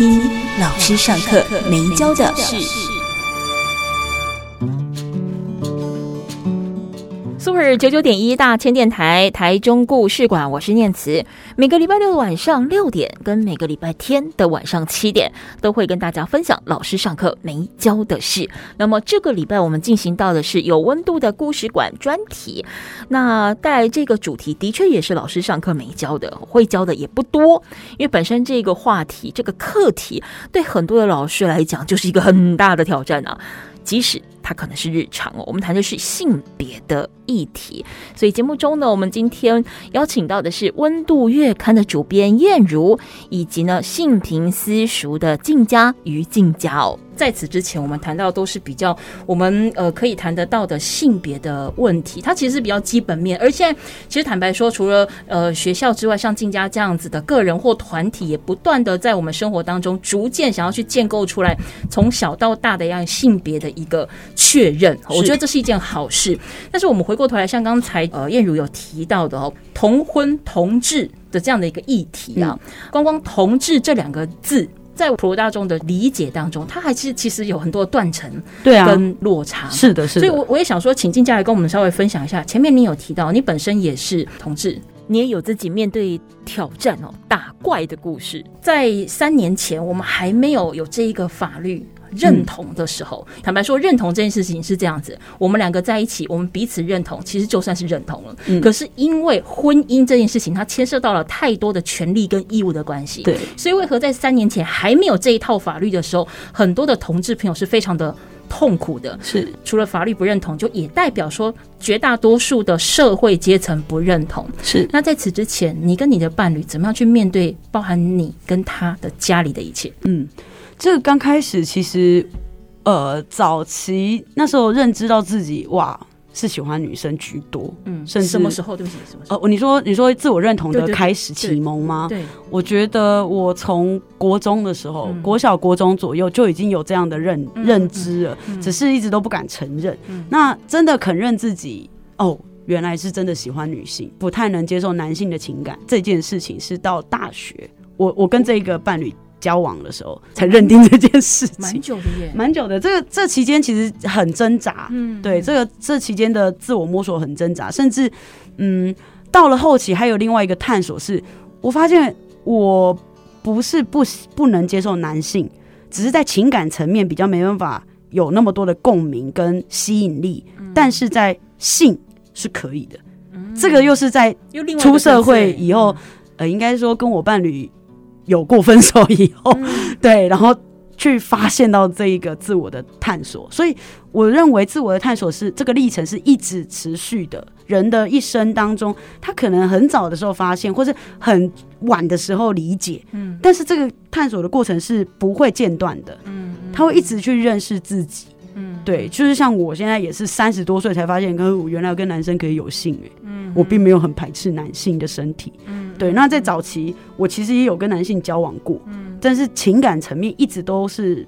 听老师上课没教的事。Super 九九点一大千电台台中故事馆，我是念慈。每个礼拜六的晚上六点，跟每个礼拜天的晚上七点，都会跟大家分享老师上课没教的事。那么这个礼拜我们进行到的是有温度的故事馆专题。那带这个主题的确也是老师上课没教的，会教的也不多。因为本身这个话题、这个课题，对很多的老师来讲就是一个很大的挑战啊。即使它可能是日常哦，我们谈的是性别的议题，所以节目中呢，我们今天邀请到的是《温度月刊》的主编燕如，以及呢性平私塾的静佳于静佳哦。在此之前，我们谈到都是比较我们呃可以谈得到的性别的问题，它其实是比较基本面。而现在其实坦白说，除了呃学校之外，像静家这样子的个人或团体，也不断的在我们生活当中逐渐想要去建构出来从小到大的样性别的一个确认。我觉得这是一件好事。但是我们回过头来，像刚才呃燕如有提到的哦，同婚同志的这样的一个议题啊，光光同志这两个字。在普罗大众的理解当中，它还是其实有很多断层，对啊，跟落差。是的，是的。所以，我我也想说，请静下来跟我们稍微分享一下。前面你有提到，你本身也是同志，你也有自己面对挑战哦，打怪的故事。在三年前，我们还没有有这一个法律。认同的时候，坦白说，认同这件事情是这样子：我们两个在一起，我们彼此认同，其实就算是认同了。可是因为婚姻这件事情，它牵涉到了太多的权利跟义务的关系。对，所以为何在三年前还没有这一套法律的时候，很多的同志朋友是非常的痛苦的。是，除了法律不认同，就也代表说绝大多数的社会阶层不认同。是，那在此之前，你跟你的伴侣怎么样去面对包含你跟他的家里的一切？嗯。这个刚开始其实，呃，早期那时候认知到自己哇是喜欢女生居多，嗯，甚至什么时候？对不起，什么时候？呃，你说你说自我认同的开始启蒙吗？对，我觉得我从国中的时候，嗯、国小国中左右就已经有这样的认、嗯、认知了，嗯、只是一直都不敢承认。嗯、那真的肯认自己哦，原来是真的喜欢女性，不太能接受男性的情感这件事情，是到大学，我我跟这个伴侣。交往的时候才认定这件事情，蛮久的耶，蛮久的。这个这期间其实很挣扎，嗯，对，这个这期间的自我摸索很挣扎，甚至嗯，到了后期还有另外一个探索是，我发现我不是不不能接受男性，只是在情感层面比较没办法有那么多的共鸣跟吸引力，嗯，但是在性是可以的。嗯，这个又是在出社会以后，呃，应该说跟我伴侣。有过分手以后，嗯、对，然后去发现到这一个自我的探索，所以我认为自我的探索是这个历程是一直持续的。人的一生当中，他可能很早的时候发现，或是很晚的时候理解，嗯，但是这个探索的过程是不会间断的，嗯，他会一直去认识自己，嗯，对，就是像我现在也是三十多岁才发现，跟我原来跟男生可以有性，欸，嗯，我并没有很排斥男性的身体，嗯。对，那在早期，我其实也有跟男性交往过，嗯，但是情感层面一直都是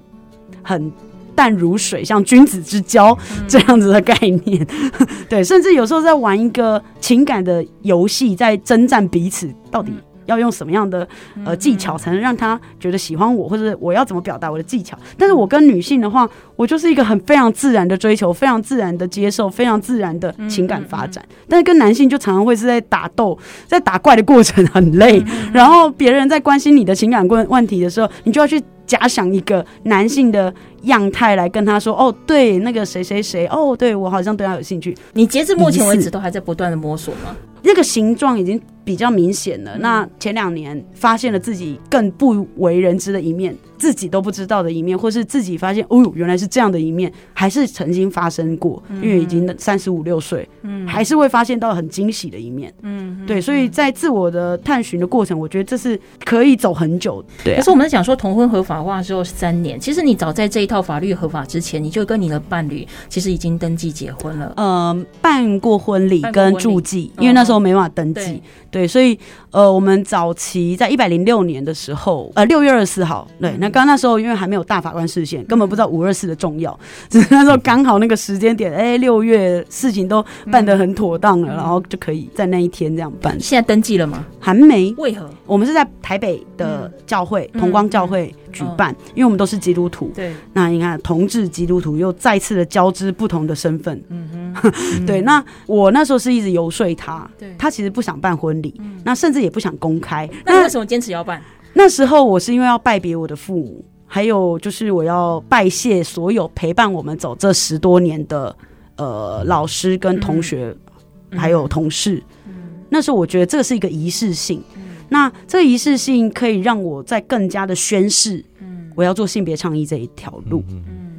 很淡如水，像君子之交 这样子的概念。嗯、对，甚至有时候在玩一个情感的游戏，在征战彼此到底。要用什么样的呃技巧才能让他觉得喜欢我，或者我要怎么表达我的技巧？但是我跟女性的话，我就是一个很非常自然的追求，非常自然的接受，非常自然的情感发展。但是跟男性就常常会是在打斗，在打怪的过程很累，然后别人在关心你的情感问问题的时候，你就要去假想一个男性的样态来跟他说：“哦，对，那个谁谁谁，哦，对我好像对他有兴趣。”你截至目前为止都还在不断的摸索吗？那个形状已经比较明显了。嗯、那前两年发现了自己更不为人知的一面。自己都不知道的一面，或是自己发现哦，原来是这样的一面，还是曾经发生过。嗯、因为已经三十五六岁，嗯，还是会发现到很惊喜的一面，嗯，对。所以在自我的探寻的过程，我觉得这是可以走很久。对、啊，可是我们在讲说同婚合法化之后三年，其实你早在这一套法律合法之前，你就跟你的伴侣其实已经登记结婚了，呃，办过婚礼跟注记，因为那时候没办法登记，哦、对，对，所以呃，我们早期在一百零六年的时候，呃，六月二十四号，对，那。刚那时候，因为还没有大法官视线，根本不知道五二四的重要。只是那时候刚好那个时间点，哎、欸，六月事情都办得很妥当了，嗯、然后就可以在那一天这样办。现在登记了吗？还没。为何？我们是在台北的教会、嗯、同光教会举办，因为我们都是基督徒。对。那你看，同志基督徒又再次的交织不同的身份。嗯哼。对。那我那时候是一直游说他，对。他其实不想办婚礼，嗯、那甚至也不想公开。那为什么坚持要办？那时候我是因为要拜别我的父母，还有就是我要拜谢所有陪伴我们走这十多年的呃老师跟同学，还有同事。那时候我觉得这个是一个仪式性，那这个仪式性可以让我在更加的宣誓，我要做性别倡议这一条路，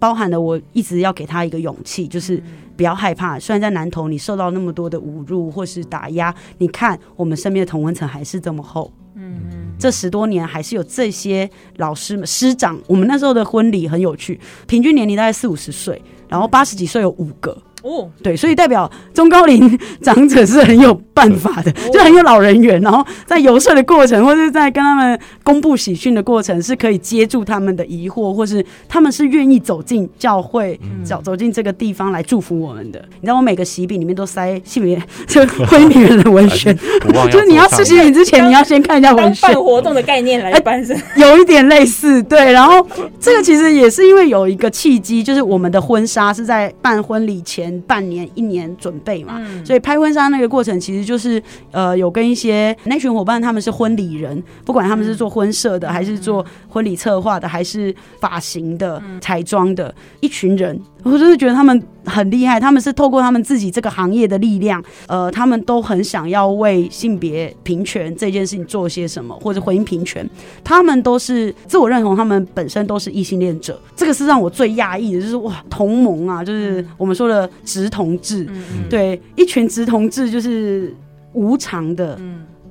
包含了我一直要给他一个勇气，就是不要害怕。虽然在南投你受到那么多的侮辱或是打压，你看我们身边的同温层还是这么厚。嗯，这十多年还是有这些老师们、师长。我们那时候的婚礼很有趣，平均年龄大概四五十岁，然后八十几岁有五个。哦，对，所以代表中高龄长者是很有办法的，就很有老人缘，然后在游说的过程，或者在跟他们公布喜讯的过程，是可以接住他们的疑惑，或是他们是愿意走进教会，走走进这个地方来祝福我们的。你知道，我每个喜饼里面都塞性别就婚礼人的文宣，就是你要吃喜饼之前，你要先看一下文宣。办活动的 概念来办是，有一点类似，对。然后这个其实也是因为有一个契机，就是我们的婚纱是在办婚礼前。半年一年准备嘛，嗯、所以拍婚纱那个过程其实就是呃，有跟一些那群伙伴，他们是婚礼人，不管他们是做婚摄的，嗯、还是做婚礼策划的，还是发型的、彩妆、嗯、的一群人。我就是觉得他们很厉害，他们是透过他们自己这个行业的力量，呃，他们都很想要为性别平权这件事情做些什么，或者婚姻平权。他们都是自我认同，他们本身都是异性恋者，这个是让我最讶异的，就是哇，同盟啊，就是我们说的直同志，嗯、对，一群直同志就是无偿的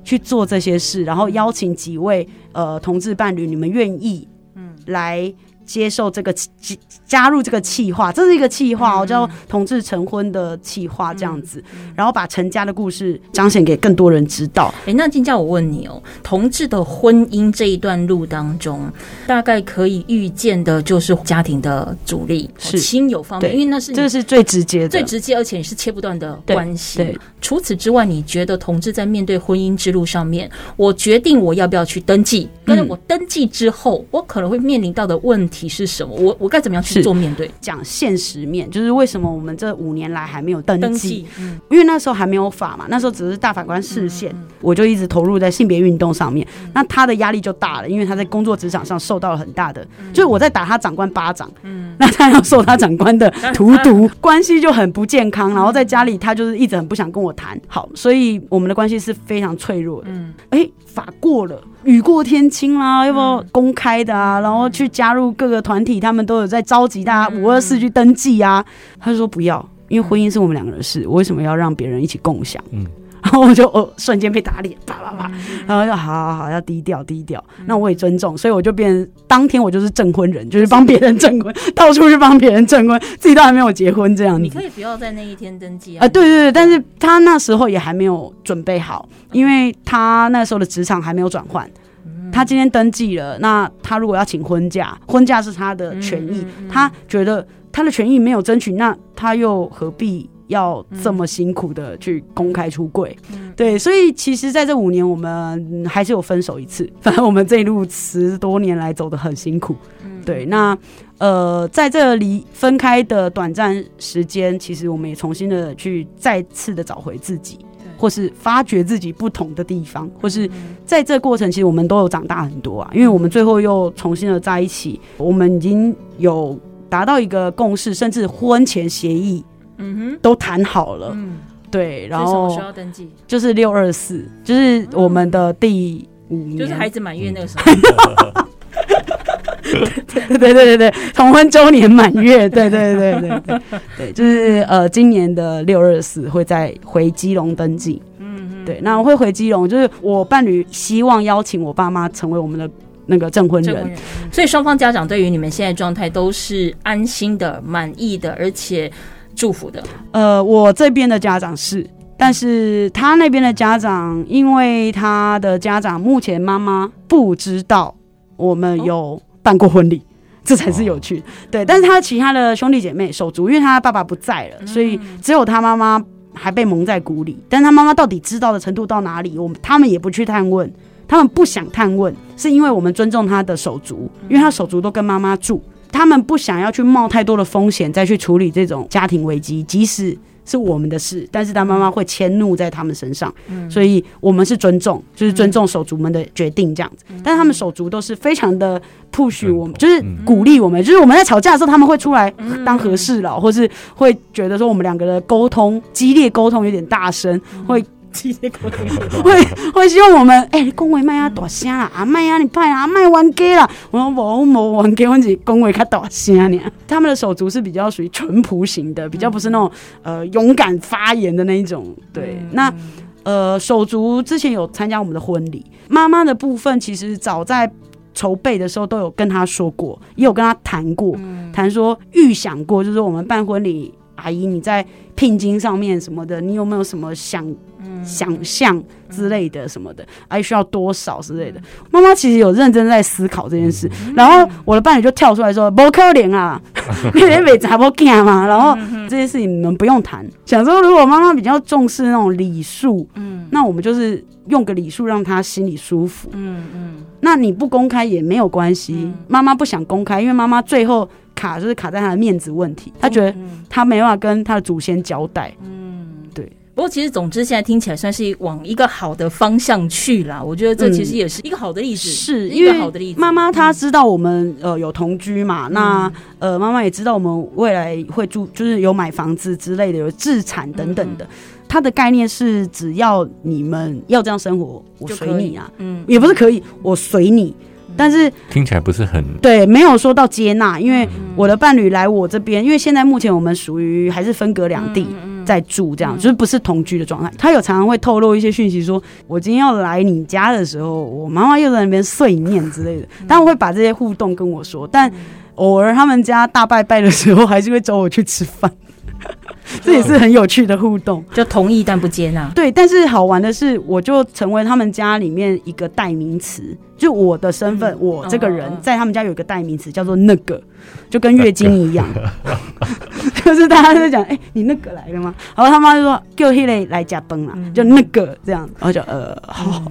去做这些事，然后邀请几位呃同志伴侣，你们愿意嗯来。接受这个加加入这个企划，这是一个企划，我叫同志成婚的企划这样子，然后把成家的故事彰显给更多人知道。哎，那金嘉，我问你哦，同志的婚姻这一段路当中，大概可以预见的就是家庭的阻力，是亲友方面，因为那是这是最直接的、最直接，而且是切不断的关系。对，除此之外，你觉得同志在面对婚姻之路上面，我决定我要不要去登记，但是我登记之后，我可能会面临到的问题。题是什么？我我该怎么样去做面对？讲现实面，就是为什么我们这五年来还没有登记？登记嗯、因为那时候还没有法嘛，那时候只是大法官视线，嗯、我就一直投入在性别运动上面。嗯、那他的压力就大了，因为他在工作职场上受到了很大的，嗯、就是我在打他长官巴掌，嗯、那他要受他长官的 荼毒，关系就很不健康。然后在家里，他就是一直很不想跟我谈。好，所以我们的关系是非常脆弱的。嗯，哎、欸，法过了。雨过天晴啦，要不要公开的啊？然后去加入各个团体，他们都有在召集大家五二四去登记啊。他就说不要，因为婚姻是我们两个人的事，我为什么要让别人一起共享？嗯，然后我就哦，瞬间被打脸，啪啪啪，然后就好好好，要低调低调。那我也尊重，所以我就变当天我就是证婚人，就是帮别人证婚，到处去帮别人证婚，自己都还没有结婚这样子。你可以不要在那一天登记啊。啊，对对对，但是他那时候也还没有准备好，因为他那时候的职场还没有转换。他今天登记了，那他如果要请婚假，婚假是他的权益。嗯嗯嗯、他觉得他的权益没有争取，那他又何必要这么辛苦的去公开出柜？嗯、对，所以其实在这五年，我们还是有分手一次。反正我们这一路十多年来走得很辛苦。嗯、对，那呃，在这离分开的短暂时间，其实我们也重新的去再次的找回自己。或是发掘自己不同的地方，或是在这过程，其实我们都有长大很多啊。因为我们最后又重新的在一起，我们已经有达到一个共识，甚至婚前协议，嗯哼，都谈好了。嗯对，然后需要登记？就是六二四，就是我们的第五年，就是孩子满月那个时候。对对对对对，同婚周年满月，对对对对对对，就是呃，今年的六二四会在回基隆登记。嗯嗯，对，那我会回基隆，就是我伴侣希望邀请我爸妈成为我们的那个证婚人，人，所以双方家长对于你们现在状态都是安心的、满意的，而且祝福的。呃，我这边的家长是，但是他那边的家长，因为他的家长目前妈妈不知道我们有办过婚礼。哦 这才是有趣，对。但是他其他的兄弟姐妹手足，因为他爸爸不在了，所以只有他妈妈还被蒙在鼓里。但他妈妈到底知道的程度到哪里，我们他们也不去探问，他们不想探问，是因为我们尊重他的手足，因为他手足都跟妈妈住，他们不想要去冒太多的风险再去处理这种家庭危机，即使。是我们的事，但是他妈妈会迁怒在他们身上，嗯、所以我们是尊重，就是尊重手足们的决定这样子。嗯、但是他们手足都是非常的 push 我们，就是鼓励我们，就是我们在吵架的时候，他们会出来当和事佬，或是会觉得说我们两个的沟通激烈，沟通有点大声，会。会会希望我们哎，恭维麦啊大声啊，阿麦啊你派啊，麦冤家啦。我说我冇冤家，我只恭维较大声呢。他们的手足是比较属于淳朴型的，比较不是那种呃勇敢发言的那一种。对，那呃手足之前有参加我们的婚礼，妈妈的部分其实早在筹备的时候都有跟他说过，也有跟他谈过，谈说预想过，就是我们办婚礼，阿姨你在聘金上面什么的，你有没有什么想？想象之类的什么的，阿姨需要多少之类的。妈妈其实有认真在思考这件事，然后我的伴侣就跳出来说：“不可怜啊，你连妹子还不干嘛？”然后这件事情你们不用谈。想说如果妈妈比较重视那种礼数，嗯，那我们就是用个礼数让她心里舒服，嗯嗯。那你不公开也没有关系，妈妈不想公开，因为妈妈最后卡就是卡在他的面子问题，他觉得他没办法跟他的祖先交代。嗯，对不过，其实总之，现在听起来算是往一个好的方向去啦。我觉得这其实也是一个好的例子，是一个好的例子。妈妈她知道我们呃有同居嘛，那呃妈妈也知道我们未来会住，就是有买房子之类的，有自产等等的。她的概念是，只要你们要这样生活，我随你啊，嗯，也不是可以，我随你。但是听起来不是很对，没有说到接纳，因为我的伴侣来我这边，因为现在目前我们属于还是分隔两地。在住这样，就是不是同居的状态。他有常常会透露一些讯息，说我今天要来你家的时候，我妈妈又在那边碎念之类的。但我会把这些互动跟我说，但偶尔他们家大拜拜的时候，还是会找我去吃饭。这也是很有趣的互动，就同意但不接纳。对，但是好玩的是，我就成为他们家里面一个代名词。就我的身份，我这个人在他们家有一个代名词，叫做那个，就跟月经一样。就是大家在讲，哎，你那个来了吗？然后他妈就说，叫黑雷来加崩了，就那个这样。然后就呃，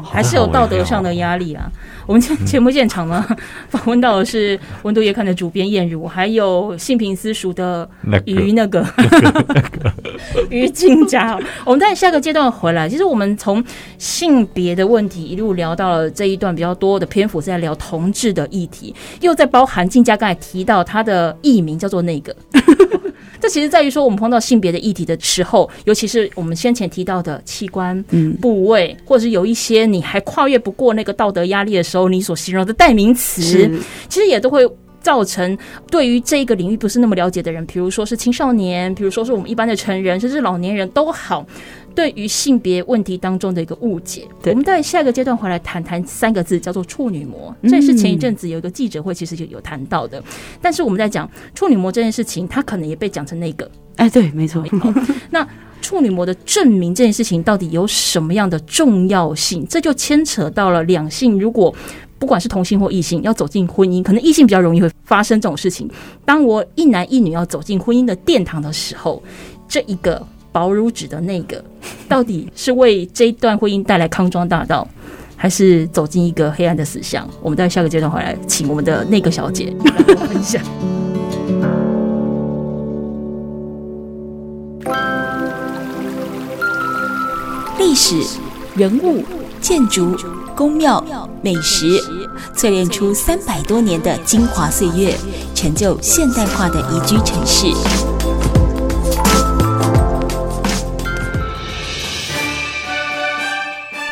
还是有道德上的压力啊。我们今天节目现场呢，访问到的是《温度月刊》的主编燕如，还有性平私塾的于那个 于静佳。我们在下个阶段回来，其实我们从性别的问题一路聊到了这一段比较多的篇幅是在聊同志的议题，又在包含静佳刚才提到他的艺名叫做那个。这其实在于说，我们碰到性别的议题的时候，尤其是我们先前提到的器官、部位，或者是有一些你还跨越不过那个道德压力的时候，你所形容的代名词，其实也都会造成对于这个领域不是那么了解的人，比如说是青少年，比如说是我们一般的成人，甚至老年人都好。对于性别问题当中的一个误解，我们在下一个阶段回来谈谈三个字，叫做处女膜。这也是前一阵子有一个记者会，其实就有谈到的。但是我们在讲处女膜这件事情，它可能也被讲成那个，哎，对，没错。那处女膜的证明这件事情到底有什么样的重要性？这就牵扯到了两性，如果不管是同性或异性要走进婚姻，可能异性比较容易会发生这种事情。当我一男一女要走进婚姻的殿堂的时候，这一个。薄如纸的那个，到底是为这一段婚姻带来康庄大道，还是走进一个黑暗的死巷？我们在下个阶段回来，请我们的那个小姐 来分享。历史、人物、建筑、宫庙、美食，淬炼出三百多年的精华岁月，成就现代化的宜居城市。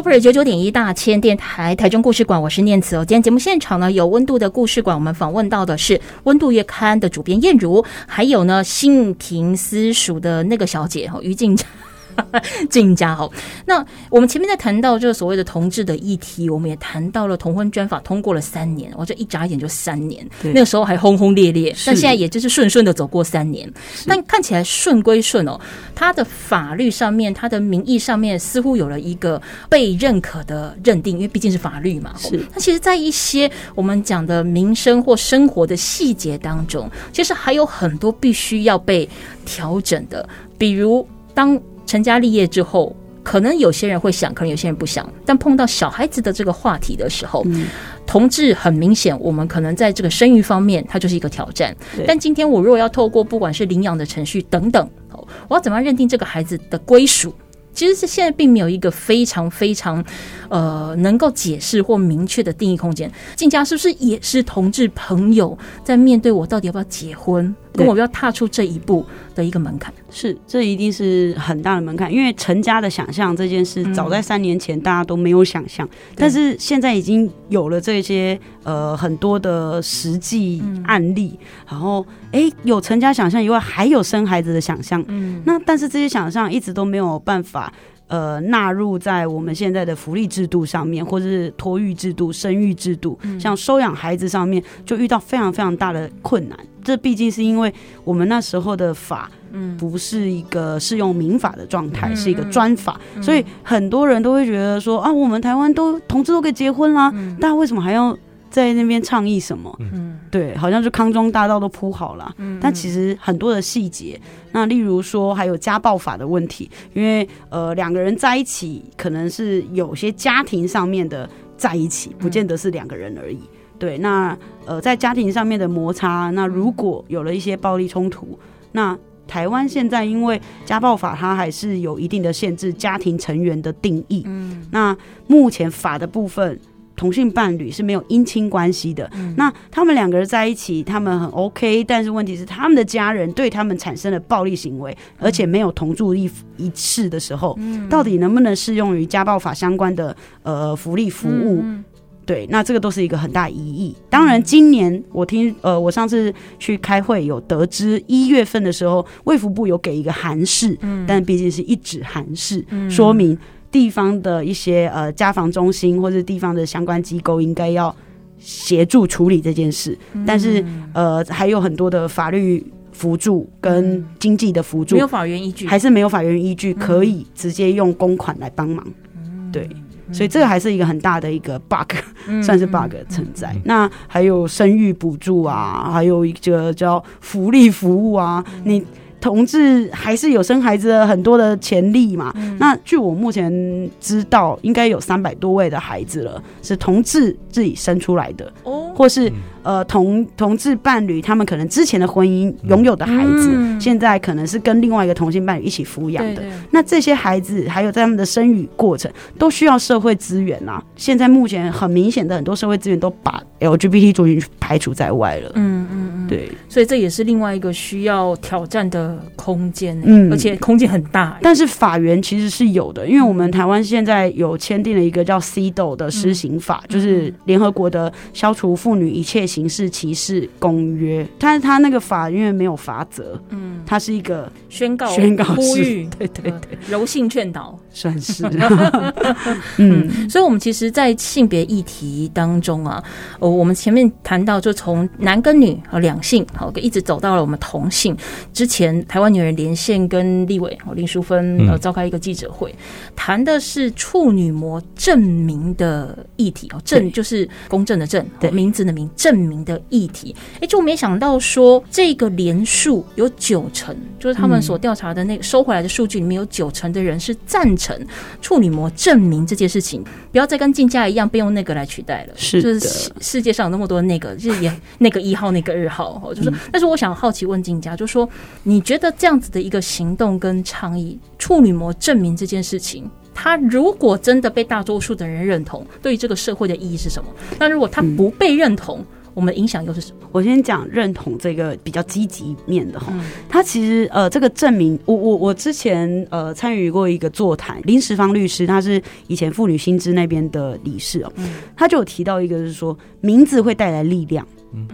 Super 九九点一大千电台台中故事馆，我是念慈哦。今天节目现场呢，有温度的故事馆，我们访问到的是温度月刊的主编燕如，还有呢性平私塾的那个小姐哈于静。静佳好，那我们前面在谈到这个所谓的同志的议题，我们也谈到了同婚专法通过了三年，我这一眨眼就三年，那个时候还轰轰烈烈，但现在也就是顺顺的走过三年，但看起来顺归顺哦，它的法律上面，它的名义上面似乎有了一个被认可的认定，因为毕竟是法律嘛。是，那其实，在一些我们讲的民生或生活的细节当中，其实还有很多必须要被调整的，比如当。成家立业之后，可能有些人会想，可能有些人不想。但碰到小孩子的这个话题的时候，嗯、同志很明显，我们可能在这个生育方面，它就是一个挑战。但今天我如果要透过不管是领养的程序等等，我要怎么样认定这个孩子的归属？其实是现在并没有一个非常非常呃能够解释或明确的定义空间。进家是不是也是同志朋友在面对我到底要不要结婚？跟我要踏出这一步的一个门槛，是这一定是很大的门槛，因为成家的想象这件事，早在三年前大家都没有想象，但是现在已经有了这些呃很多的实际案例，然后哎有成家想象以外，还有生孩子的想象，嗯，那但是这些想象一直都没有办法。呃，纳入在我们现在的福利制度上面，或者是托育制度、生育制度，像收养孩子上面，就遇到非常非常大的困难。这毕竟是因为我们那时候的法，嗯，不是一个适用民法的状态，是一个专法，所以很多人都会觉得说啊，我们台湾都同志都可以结婚啦，但为什么还要？在那边倡议什么？嗯，对，好像是康庄大道都铺好了，嗯，但其实很多的细节，那例如说还有家暴法的问题，因为呃两个人在一起，可能是有些家庭上面的在一起，不见得是两个人而已。对，那呃在家庭上面的摩擦，那如果有了一些暴力冲突，那台湾现在因为家暴法它还是有一定的限制，家庭成员的定义，嗯，那目前法的部分。同性伴侣是没有姻亲关系的，嗯、那他们两个人在一起，他们很 OK，但是问题是他们的家人对他们产生了暴力行为，嗯、而且没有同住一一室的时候，嗯、到底能不能适用于家暴法相关的呃福利服务？嗯、对，那这个都是一个很大疑义。当然，今年我听呃，我上次去开会有得知，一月份的时候，卫福部有给一个函释，嗯、但毕竟是一纸函释，嗯、说明。地方的一些呃家防中心或者地方的相关机构应该要协助处理这件事，嗯、但是呃还有很多的法律辅助跟经济的辅助，没有法源依据，还是没有法源依据可以直接用公款来帮忙。嗯、对，所以这个还是一个很大的一个 bug，、嗯、算是 bug 存在。嗯、那还有生育补助啊，还有一个叫福利服务啊，嗯、你。同志还是有生孩子的很多的潜力嘛？嗯、那据我目前知道，应该有三百多位的孩子了，是同志自己生出来的，哦、或是呃同同志伴侣他们可能之前的婚姻拥有的孩子，嗯、现在可能是跟另外一个同性伴侣一起抚养的。对对，那这些孩子还有在他们的生育过程，都需要社会资源啊。现在目前很明显的很多社会资源都把 LGBT 族群排除在外了。对，所以这也是另外一个需要挑战的。空间，嗯，而且空间很大，但是法源其实是有的，因为我们台湾现在有签订了一个叫 CEDAW 的施行法，嗯、就是联合国的消除妇女一切形式歧视公约，但是它那个法因为没有法则，嗯，它是一个宣告、宣告、呼吁，对对对，柔性劝导，算是，嗯，所以，我们其实，在性别议题当中啊，哦，我们前面谈到，就从男跟女和两性，好，一直走到了我们同性。之前，台湾女人连线跟立委林淑芬呃召开一个记者会，谈的是处女膜证明的议题哦，证就是公正的证，对，名字的名，证明的议题。哎，就没想到说这个连数有九成，就是他们所调查的那个收回来的数据里面有九成的人是赞成处女膜证明这件事情，不要再跟竞价一样被用那个来取代了。是，就是世界上有那么多那个，就是也 那个一号那个二号，哦，就是，但是我想好奇问静佳，就是说，你觉得这样子的一个行动跟倡议，处女膜证明这件事情，它如果真的被大多数的人认同，对于这个社会的意义是什么？那如果它不被认同？我们的影响又是什么？我先讲认同这个比较积极面的哈，他其实呃这个证明，我我我之前呃参与过一个座谈，林时芳律师他是以前妇女新知那边的理事哦，他就有提到一个是说名字会带来力量。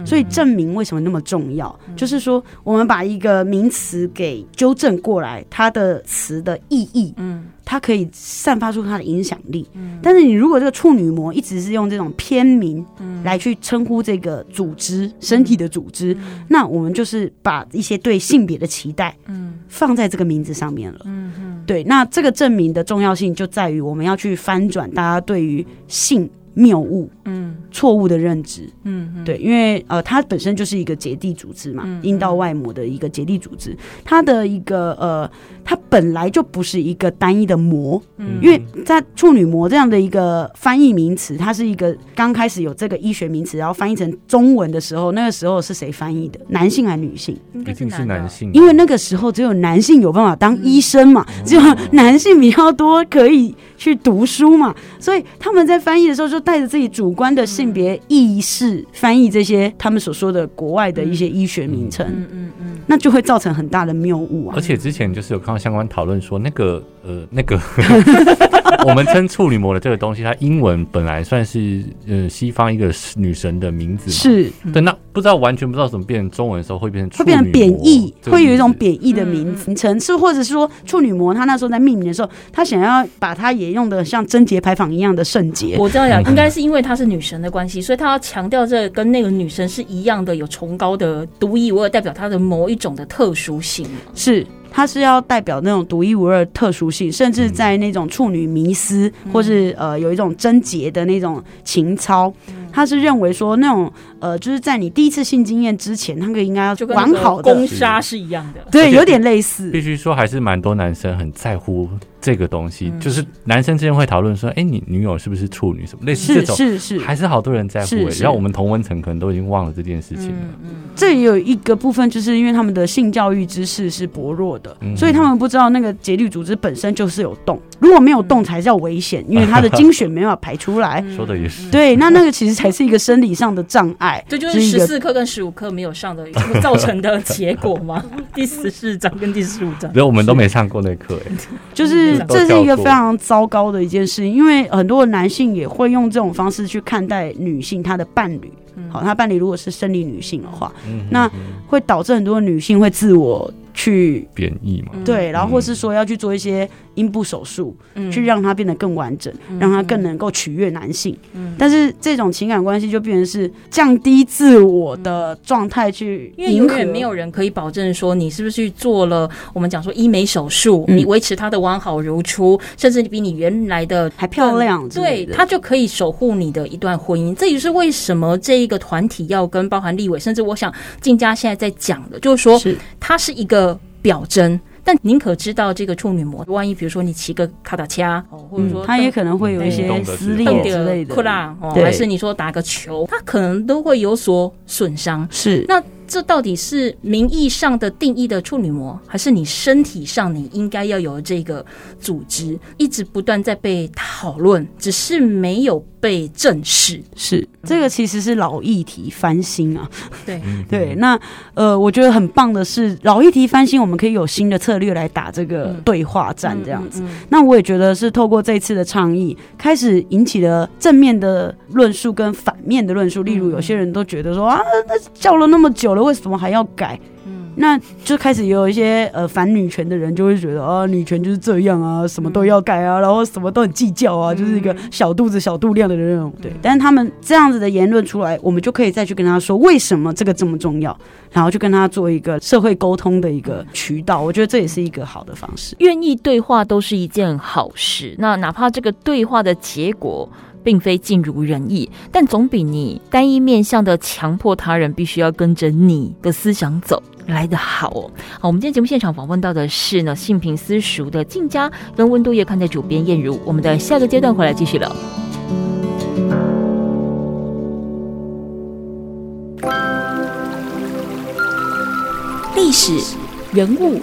所以证明为什么那么重要？就是说，我们把一个名词给纠正过来，它的词的意义，嗯，它可以散发出它的影响力。但是你如果这个处女膜一直是用这种偏名来去称呼这个组织、身体的组织，那我们就是把一些对性别的期待，嗯，放在这个名字上面了。嗯嗯，对。那这个证明的重要性就在于我们要去翻转大家对于性。谬误，嗯，错误的认知，嗯，对，因为呃，它本身就是一个结缔组织嘛，阴道外膜的一个结缔组织，它的一个呃，它本来就不是一个单一的膜，嗯，因为在处女膜这样的一个翻译名词，它是一个刚开始有这个医学名词，然后翻译成中文的时候，那个时候是谁翻译的？男性还是女性？一定是男性，因为那个时候只有男性有办法当医生嘛，只有男性比较多可以去读书嘛，所以他们在翻译的时候就。带着自己主观的性别意识翻译这些他们所说的国外的一些医学名称，嗯嗯嗯，那就会造成很大的谬误啊。而且之前就是有看到相关讨论说，那个呃那个 我们称处女膜的这个东西，它英文本来算是呃西方一个女神的名字，是对。那不知道完全不知道怎么变成中文的时候会变成会变成贬义，会有一种贬义的名称，是或者是说处女膜，她那时候在命名的时候，他想要把它也用的像贞洁牌坊一样的圣洁。我这样讲。应该是因为她是女神的关系，所以她要强调这跟那个女神是一样的，有崇高的、独一无二，代表她的某一种的特殊性。是，她是要代表那种独一无二的特殊性，甚至在那种处女迷思，嗯、或是呃有一种贞洁的那种情操。他是认为说那种呃，就是在你第一次性经验之前，那个应该要完好的攻杀是一样的，对，有点类似。必须说，还是蛮多男生很在乎这个东西，嗯、就是男生之间会讨论说，哎、欸，你女友是不是处女什么类似这种，是是是，还是好多人在乎、欸。然后我们同温层可能都已经忘了这件事情了。嗯，嗯这也有一个部分，就是因为他们的性教育知识是薄弱的，嗯、所以他们不知道那个节律组织本身就是有洞，如果没有洞才叫危险，因为他的 精血没办法排出来。说的也是，对，那那个其实才。还是一个生理上的障碍，这就是十四课跟十五课没有上的造成的结果吗？第十四章跟第十五章，所以，我们都没上过那课，哎，就是这是一个非常糟糕的一件事，因为很多男性也会用这种方式去看待女性，她的伴侣，好，他伴侣如果是生理女性的话，那会导致很多女性会自我去贬义嘛，对，然后或是说要去做一些。阴部手术，去让它变得更完整，嗯、让它更能够取悦男性。嗯、但是这种情感关系就变成是降低自我的状态去，因为永远没有人可以保证说你是不是去做了我们讲说医美手术，嗯、你维持它的完好如初，甚至比你原来的还漂亮，对，它就可以守护你的一段婚姻。这也是为什么这一个团体要跟包含立委，甚至我想静佳现在在讲的，就是说它是一个表征。但您可知道这个处女膜，万一比如说你骑个卡达恰，哦，或者说它也可能会有一些撕裂之类的，哦，还是你说打个球，它可能都会有所损伤。是那。这到底是名义上的定义的处女膜，还是你身体上你应该要有这个组织，一直不断在被讨论，只是没有被正视。是这个其实是老议题翻新啊。对对，那呃，我觉得很棒的是老议题翻新，我们可以有新的策略来打这个对话战，这样子。嗯嗯嗯、那我也觉得是透过这次的倡议，开始引起了正面的论述跟反面的论述。例如，有些人都觉得说啊，那叫了那么久。为什么还要改？嗯，那就开始有一些呃反女权的人就会觉得啊，女权就是这样啊，什么都要改啊，然后什么都很计较啊，就是一个小肚子小肚量的人。对，但是他们这样子的言论出来，我们就可以再去跟他说为什么这个这么重要，然后去跟他做一个社会沟通的一个渠道。我觉得这也是一个好的方式。愿意对话都是一件好事。那哪怕这个对话的结果。并非尽如人意，但总比你单一面向的强迫他人必须要跟着你的思想走来的好哦。好，我们今天节目现场访问到的是呢，性平私塾的静佳跟温度月刊的主编燕如。我们的下个阶段回来继续聊历。史、人物、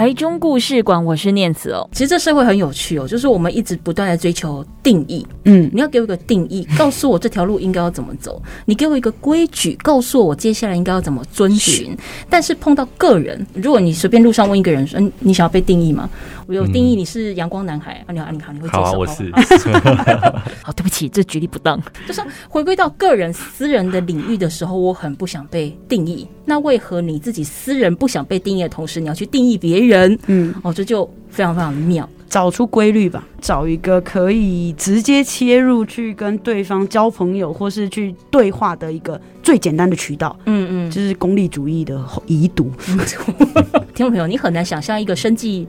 台中故事馆，我是念慈哦。其实这社会很有趣哦，就是我们一直不断在追求定义。嗯，你要给我一个定义，告诉我这条路应该要怎么走。你给我一个规矩，告诉我我接下来应该要怎么遵循。但是碰到个人，如果你随便路上问一个人说：“嗯，你想要被定义吗？”我有定义你是阳光男孩。啊，你好，你好，你会接受吗？好啊，我是。好，对不起，这举例不当。就是回归到个人私人的领域的时候，我很不想被定义。那为何你自己私人不想被定义的同时，你要去定义别人？嗯，哦，这就非常非常妙。找出规律吧，找一个可以直接切入去跟对方交朋友或是去对话的一个最简单的渠道。嗯嗯，就是功利主义的遗毒。听众朋友，你很难想象一个生技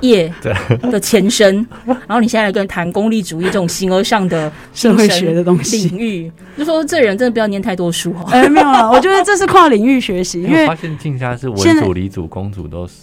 业的前身，然后你现在来跟人谈功利主义这种形而上的社会学的东西领域，就说这人真的不要念太多书哦。哎，没有了，我觉得这是跨领域学习，因为发现静家是文主、理主、公主都是。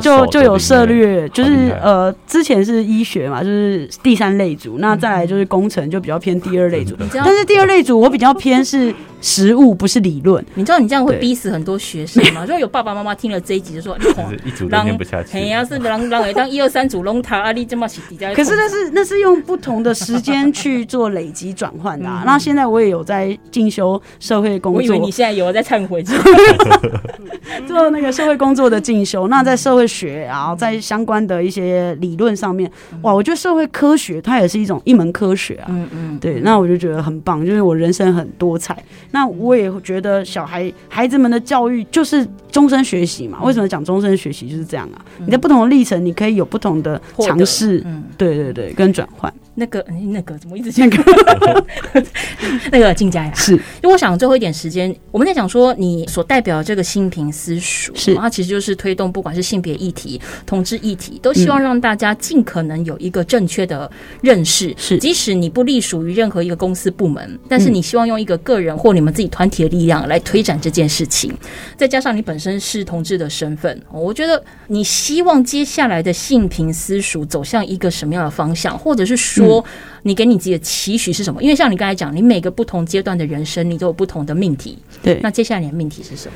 就就有涉略，就是呃，之前是医学嘛，就是第三类组，那再来就是工程，就比较偏第二类组。但是第二类组我比较偏是实物，不是理论。你知道你这样会逼死很多学生吗？如果有爸爸妈妈听了这一集就说，一组都念不下去。哎呀，是让让当一二三组龙塔阿力这么起底下。可是那是那是用不同的时间去做累积转换的。那现在我也有在进修社会工作，我以为你现在有在忏悔，做那个社会工作的进修。那在社会学，然后在相关的一些理论上面，哇，我觉得社会科学它也是一种一门科学啊。嗯嗯，对，那我就觉得很棒，就是我人生很多彩。那我也觉得小孩孩子们的教育就是终身学习嘛。为什么讲终身学习就是这样啊？你在不同的历程，你可以有不同的尝试。嗯，对对对，跟转换。那个那个怎么一直那个 那个静佳呀？是，因为我想最后一点时间，我们在讲说你所代表的这个新平私塾，是它其实就是推动不管是性别议题、同志议题，都希望让大家尽可能有一个正确的认识。是，即使你不隶属于任何一个公司部门，但是你希望用一个个人或你们自己团体的力量来推展这件事情，再加上你本身是同志的身份，我觉得你希望接下来的性平私塾走向一个什么样的方向，或者是说。说你给你自己的期许是什么？因为像你刚才讲，你每个不同阶段的人生，你都有不同的命题。对，那接下来你的命题是什么？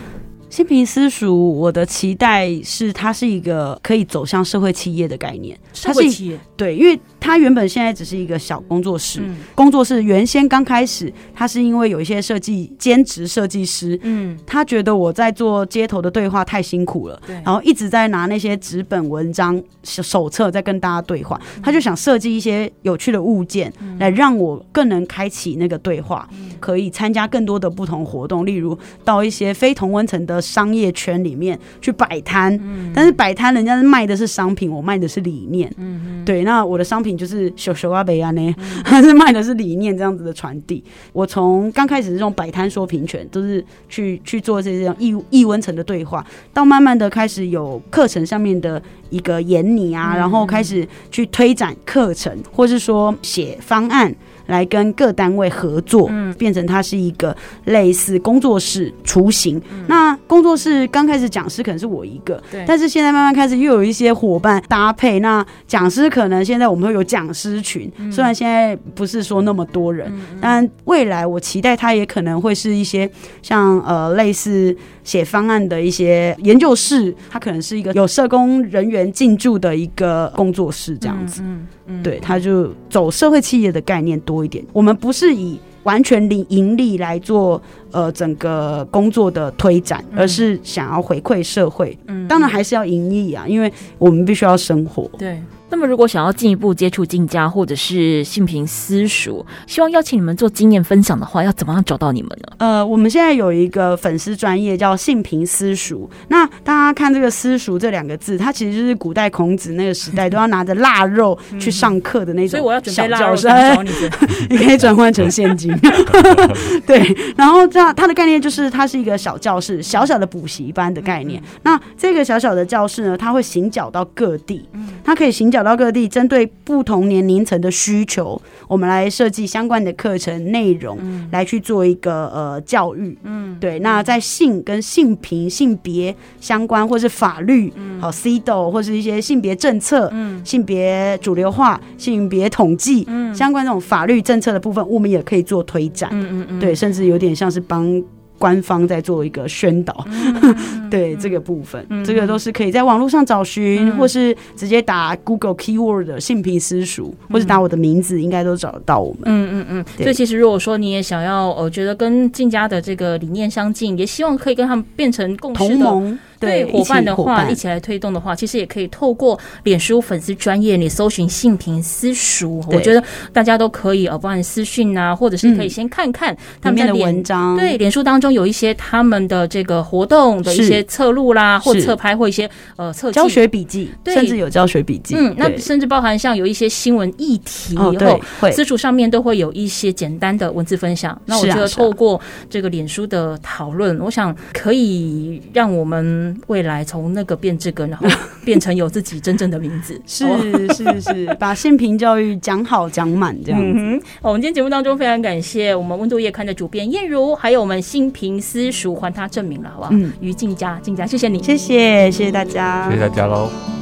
性平私塾，我的期待是它是一个可以走向社会企业的概念。社会企业，对，因为。他原本现在只是一个小工作室，嗯、工作室原先刚开始，他是因为有一些设计兼职设计师，嗯，他觉得我在做街头的对话太辛苦了，对，然后一直在拿那些纸本文章手册在跟大家对话，嗯、他就想设计一些有趣的物件，嗯、来让我更能开启那个对话，嗯、可以参加更多的不同活动，例如到一些非同温层的商业圈里面去摆摊，嗯，但是摆摊人家是卖的是商品，我卖的是理念，嗯，对，那我的商品。就是小小阿北啊呢，还是卖的是理念这样子的传递。我从刚开始这种摆摊说平权，都是去去做这种异异温层的对话，到慢慢的开始有课程上面的一个研拟啊，然后开始去推展课程，或是说写方案。来跟各单位合作，嗯，变成它是一个类似工作室雏形。嗯、那工作室刚开始讲师可能是我一个，对，但是现在慢慢开始又有一些伙伴搭配。那讲师可能现在我们会有讲师群，嗯、虽然现在不是说那么多人，嗯、但未来我期待它也可能会是一些像呃类似写方案的一些研究室，它可能是一个有社工人员进驻的一个工作室这样子。嗯嗯嗯，对，他就走社会企业的概念多一点。我们不是以完全零盈利来做呃整个工作的推展，而是想要回馈社会。嗯，当然还是要盈利啊，因为我们必须要生活。对，那么，如果想要进一步接触静家或者是性平私塾，希望邀请你们做经验分享的话，要怎么样找到你们呢？呃，我们现在有一个粉丝专业叫性平私塾。那大家看这个“私塾”这两个字，它其实就是古代孔子那个时代都要拿着腊肉 去上课的那种。所以我要准备腊肉找你，你可以转换成现金。对，然后这样它的概念就是它是一个小教室，小小的补习班的概念。那这个小小的教室呢，它会行脚到各地，它可以行脚。找到各地，针对不同年龄层的需求，我们来设计相关的课程内容，嗯、来去做一个呃教育。嗯，对。那在性跟性平、性别相关，或是法律，嗯、好 CEDAW 或是一些性别政策、嗯、性别主流化、性别统计、嗯、相关这种法律政策的部分，我们也可以做推展。嗯嗯嗯，对，甚至有点像是帮。官方在做一个宣导，嗯、对、嗯、这个部分，嗯、这个都是可以在网络上找寻，嗯、或是直接打 Google Keyword 的性平私塾，嗯、或是打我的名字，应该都找得到我们。嗯嗯嗯。所以其实如果说你也想要，呃，觉得跟静家的这个理念相近，也希望可以跟他们变成共同盟。对伙伴的话，一起来推动的话，其实也可以透过脸书粉丝专业，你搜寻性平私塾，我觉得大家都可以，呃，不管私讯啊，或者是可以先看看他们的文章。对，脸书当中有一些他们的这个活动的一些侧录啦，或侧拍，或一些呃侧教学笔记，甚至有教学笔记。嗯，那甚至包含像有一些新闻议题，以后私塾上面都会有一些简单的文字分享。那我觉得透过这个脸书的讨论，我想可以让我们。未来从那个变这个，然后 变成有自己真正的名字，是是是，把性平教育讲好讲满这样子。嗯、我们今天节目当中非常感谢我们温度夜刊的主编燕如，还有我们性平私塾还他证明了，好不好？嗯，于静佳，静佳，谢谢你，谢谢谢谢大家，谢谢大家喽。